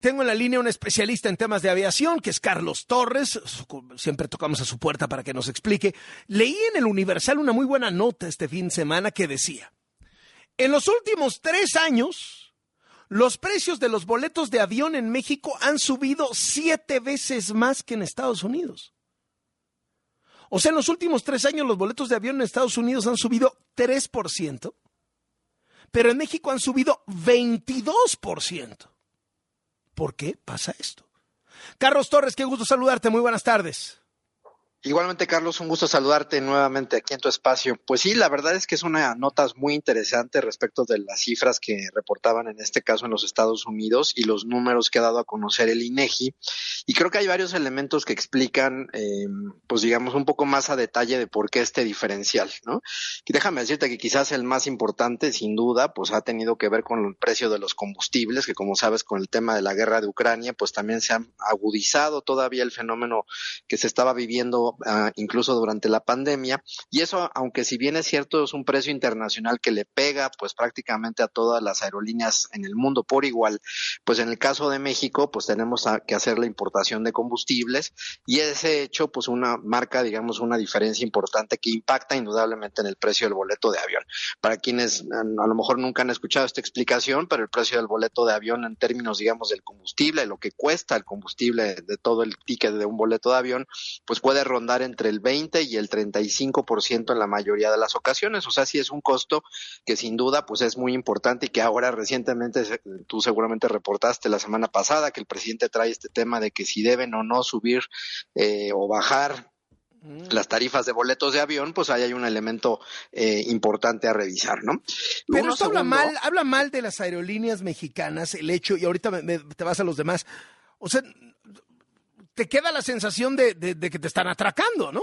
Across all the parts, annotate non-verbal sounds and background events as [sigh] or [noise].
Tengo en la línea un especialista en temas de aviación, que es Carlos Torres. Siempre tocamos a su puerta para que nos explique. Leí en el Universal una muy buena nota este fin de semana que decía, en los últimos tres años, los precios de los boletos de avión en México han subido siete veces más que en Estados Unidos. O sea, en los últimos tres años los boletos de avión en Estados Unidos han subido 3%, pero en México han subido 22%. ¿Por qué pasa esto? Carlos Torres, qué gusto saludarte. Muy buenas tardes. Igualmente, Carlos, un gusto saludarte nuevamente aquí en tu espacio. Pues sí, la verdad es que es una nota muy interesante respecto de las cifras que reportaban en este caso en los Estados Unidos y los números que ha dado a conocer el INEGI. Y creo que hay varios elementos que explican, eh, pues digamos, un poco más a detalle de por qué este diferencial, ¿no? Déjame decirte que quizás el más importante, sin duda, pues ha tenido que ver con el precio de los combustibles, que como sabes, con el tema de la guerra de Ucrania, pues también se ha agudizado todavía el fenómeno que se estaba viviendo Ah, incluso durante la pandemia. Y eso, aunque si bien es cierto, es un precio internacional que le pega pues prácticamente a todas las aerolíneas en el mundo por igual, pues en el caso de México, pues tenemos que hacer la importación de combustibles y ese hecho, pues una marca, digamos, una diferencia importante que impacta indudablemente en el precio del boleto de avión. Para quienes a lo mejor nunca han escuchado esta explicación, pero el precio del boleto de avión en términos, digamos, del combustible, lo que cuesta el combustible de todo el ticket de un boleto de avión, pues puede rondar entre el 20 y el 35% en la mayoría de las ocasiones. O sea, sí es un costo que sin duda pues es muy importante y que ahora recientemente tú seguramente reportaste la semana pasada que el presidente trae este tema de que si deben o no subir eh, o bajar mm. las tarifas de boletos de avión, pues ahí hay un elemento eh, importante a revisar, ¿no? Pero esto habla mal, habla mal de las aerolíneas mexicanas, el hecho, y ahorita te vas a los demás. O sea, te queda la sensación de, de, que te están atracando, ¿no?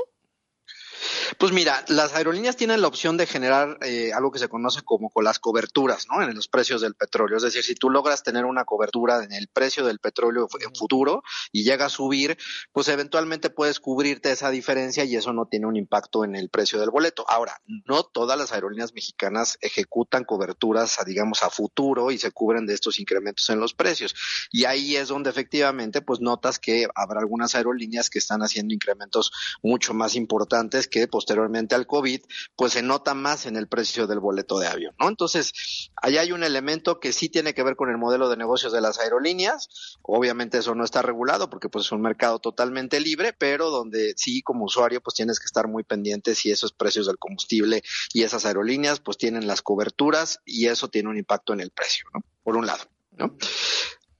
Pues mira, las aerolíneas tienen la opción de generar eh, algo que se conoce como con las coberturas, ¿no? En los precios del petróleo. Es decir, si tú logras tener una cobertura en el precio del petróleo en futuro y llega a subir, pues eventualmente puedes cubrirte esa diferencia y eso no tiene un impacto en el precio del boleto. Ahora, no todas las aerolíneas mexicanas ejecutan coberturas, a, digamos, a futuro y se cubren de estos incrementos en los precios. Y ahí es donde efectivamente, pues notas que habrá algunas aerolíneas que están haciendo incrementos mucho más importantes que posteriormente al COVID, pues se nota más en el precio del boleto de avión, ¿no? Entonces, ahí hay un elemento que sí tiene que ver con el modelo de negocios de las aerolíneas. Obviamente eso no está regulado porque pues es un mercado totalmente libre, pero donde sí como usuario pues tienes que estar muy pendiente si esos precios del combustible y esas aerolíneas pues tienen las coberturas y eso tiene un impacto en el precio, ¿no? Por un lado, ¿no?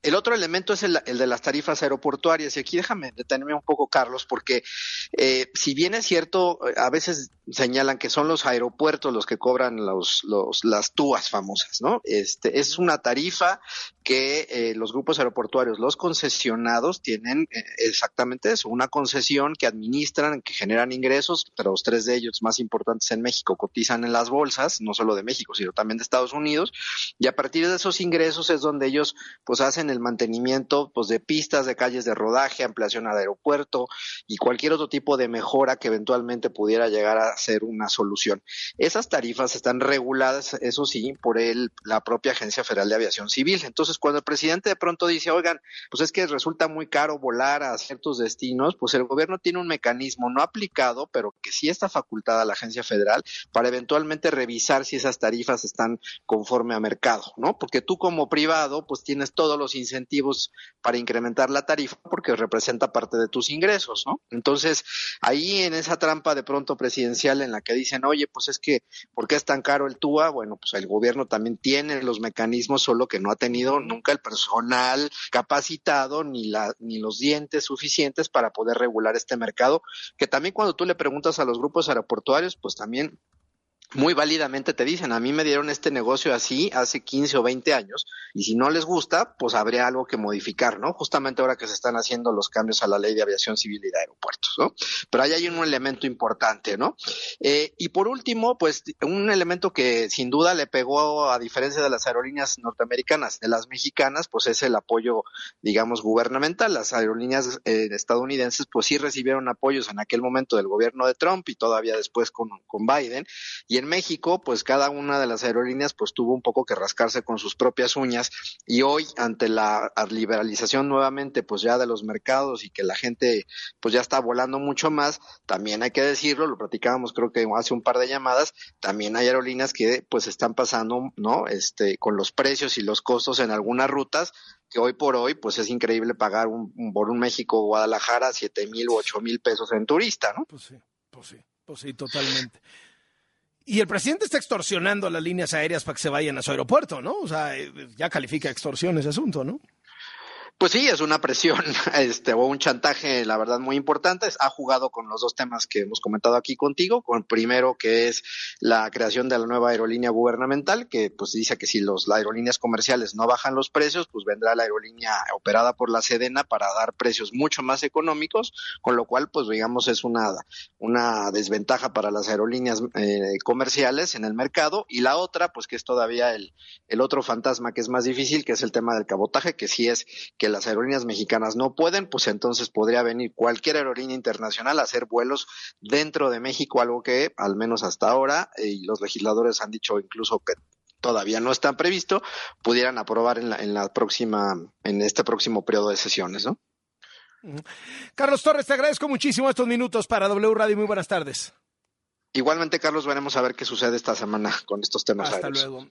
El otro elemento es el, de las tarifas aeroportuarias. Y aquí déjame detenerme un poco, Carlos, porque eh, si bien es cierto, eh, a veces señalan que son los aeropuertos los que cobran los, los, las túas famosas, ¿no? Este, es una tarifa que eh, los grupos aeroportuarios, los concesionados, tienen exactamente eso, una concesión que administran, que generan ingresos, pero los tres de ellos más importantes en México cotizan en las bolsas, no solo de México, sino también de Estados Unidos, y a partir de esos ingresos es donde ellos pues hacen el mantenimiento pues, de pistas, de calles de rodaje, ampliación al aeropuerto y cualquier otro tipo de mejora que eventualmente pudiera llegar a ser una solución. Esas tarifas están reguladas, eso sí, por el, la propia Agencia Federal de Aviación Civil. Entonces, cuando el presidente de pronto dice, oigan, pues es que resulta muy caro volar a ciertos destinos, pues el gobierno tiene un mecanismo no aplicado, pero que sí está facultada la Agencia Federal para eventualmente revisar si esas tarifas están conforme a mercado, ¿no? Porque tú como privado, pues tienes todos los incentivos para incrementar la tarifa porque representa parte de tus ingresos, ¿no? Entonces, ahí en esa trampa de pronto presidencial en la que dicen, oye, pues es que, ¿por qué es tan caro el TUA? Bueno, pues el gobierno también tiene los mecanismos, solo que no ha tenido nunca el personal capacitado ni, la, ni los dientes suficientes para poder regular este mercado, que también cuando tú le preguntas a los grupos aeroportuarios, pues también muy válidamente te dicen, a mí me dieron este negocio así hace 15 o 20 años y si no les gusta, pues habría algo que modificar, ¿no? Justamente ahora que se están haciendo los cambios a la ley de aviación civil y de aeropuertos, ¿no? Pero ahí hay un elemento importante, ¿no? Eh, y por último, pues un elemento que sin duda le pegó, a diferencia de las aerolíneas norteamericanas, de las mexicanas, pues es el apoyo, digamos, gubernamental. Las aerolíneas eh, estadounidenses, pues sí recibieron apoyos en aquel momento del gobierno de Trump y todavía después con, con Biden. Y Y en México, pues cada una de las aerolíneas pues tuvo un poco que rascarse con sus propias uñas y hoy ante la liberalización nuevamente pues ya de los mercados y que la gente pues ya está volando mucho más, también hay que decirlo, lo platicábamos creo que hace un par de llamadas, también hay aerolíneas que pues están pasando, ¿no? Este con los precios y los costos en algunas rutas que hoy por hoy pues es increíble pagar un, por un México Guadalajara siete mil u ocho mil pesos en turista, ¿no? Pues sí, pues sí, pues sí, totalmente. Y el presidente está extorsionando a las líneas aéreas para que se vayan a su aeropuerto, ¿no? O sea, eh, ya califica extorsión ese asunto, ¿no? Pues sí, es una presión [laughs] este, o un chantaje, la verdad, muy importante. Ha jugado con los dos temas que hemos comentado aquí contigo, con primero que es la creación de la nueva aerolínea gubernamental, que pues dice que si las aerolíneas comerciales no bajan los precios, pues vendrá la aerolínea operada por la Sedena para dar precios mucho más económicos, con lo cual, pues digamos, es una, una desventaja para las aerolíneas eh, comerciales en el mercado. Y la otra, pues que es todavía el, el otro fantasma que es más difícil, que es el tema del cabotaje, que sí es que las aerolíneas mexicanas no pueden, pues entonces podría venir cualquier aerolínea internacional a hacer vuelos dentro de México, algo que al menos hasta ahora, eh, y los legisladores han dicho incluso que todavía no está previsto, pudieran aprobar en la, en la próxima, en este próximo periodo de sesiones, ¿no? Carlos Torres, te agradezco muchísimo estos minutos para W Radio. Muy buenas tardes. Igualmente, Carlos, veremos a ver qué sucede esta semana con estos temas. Hasta luego.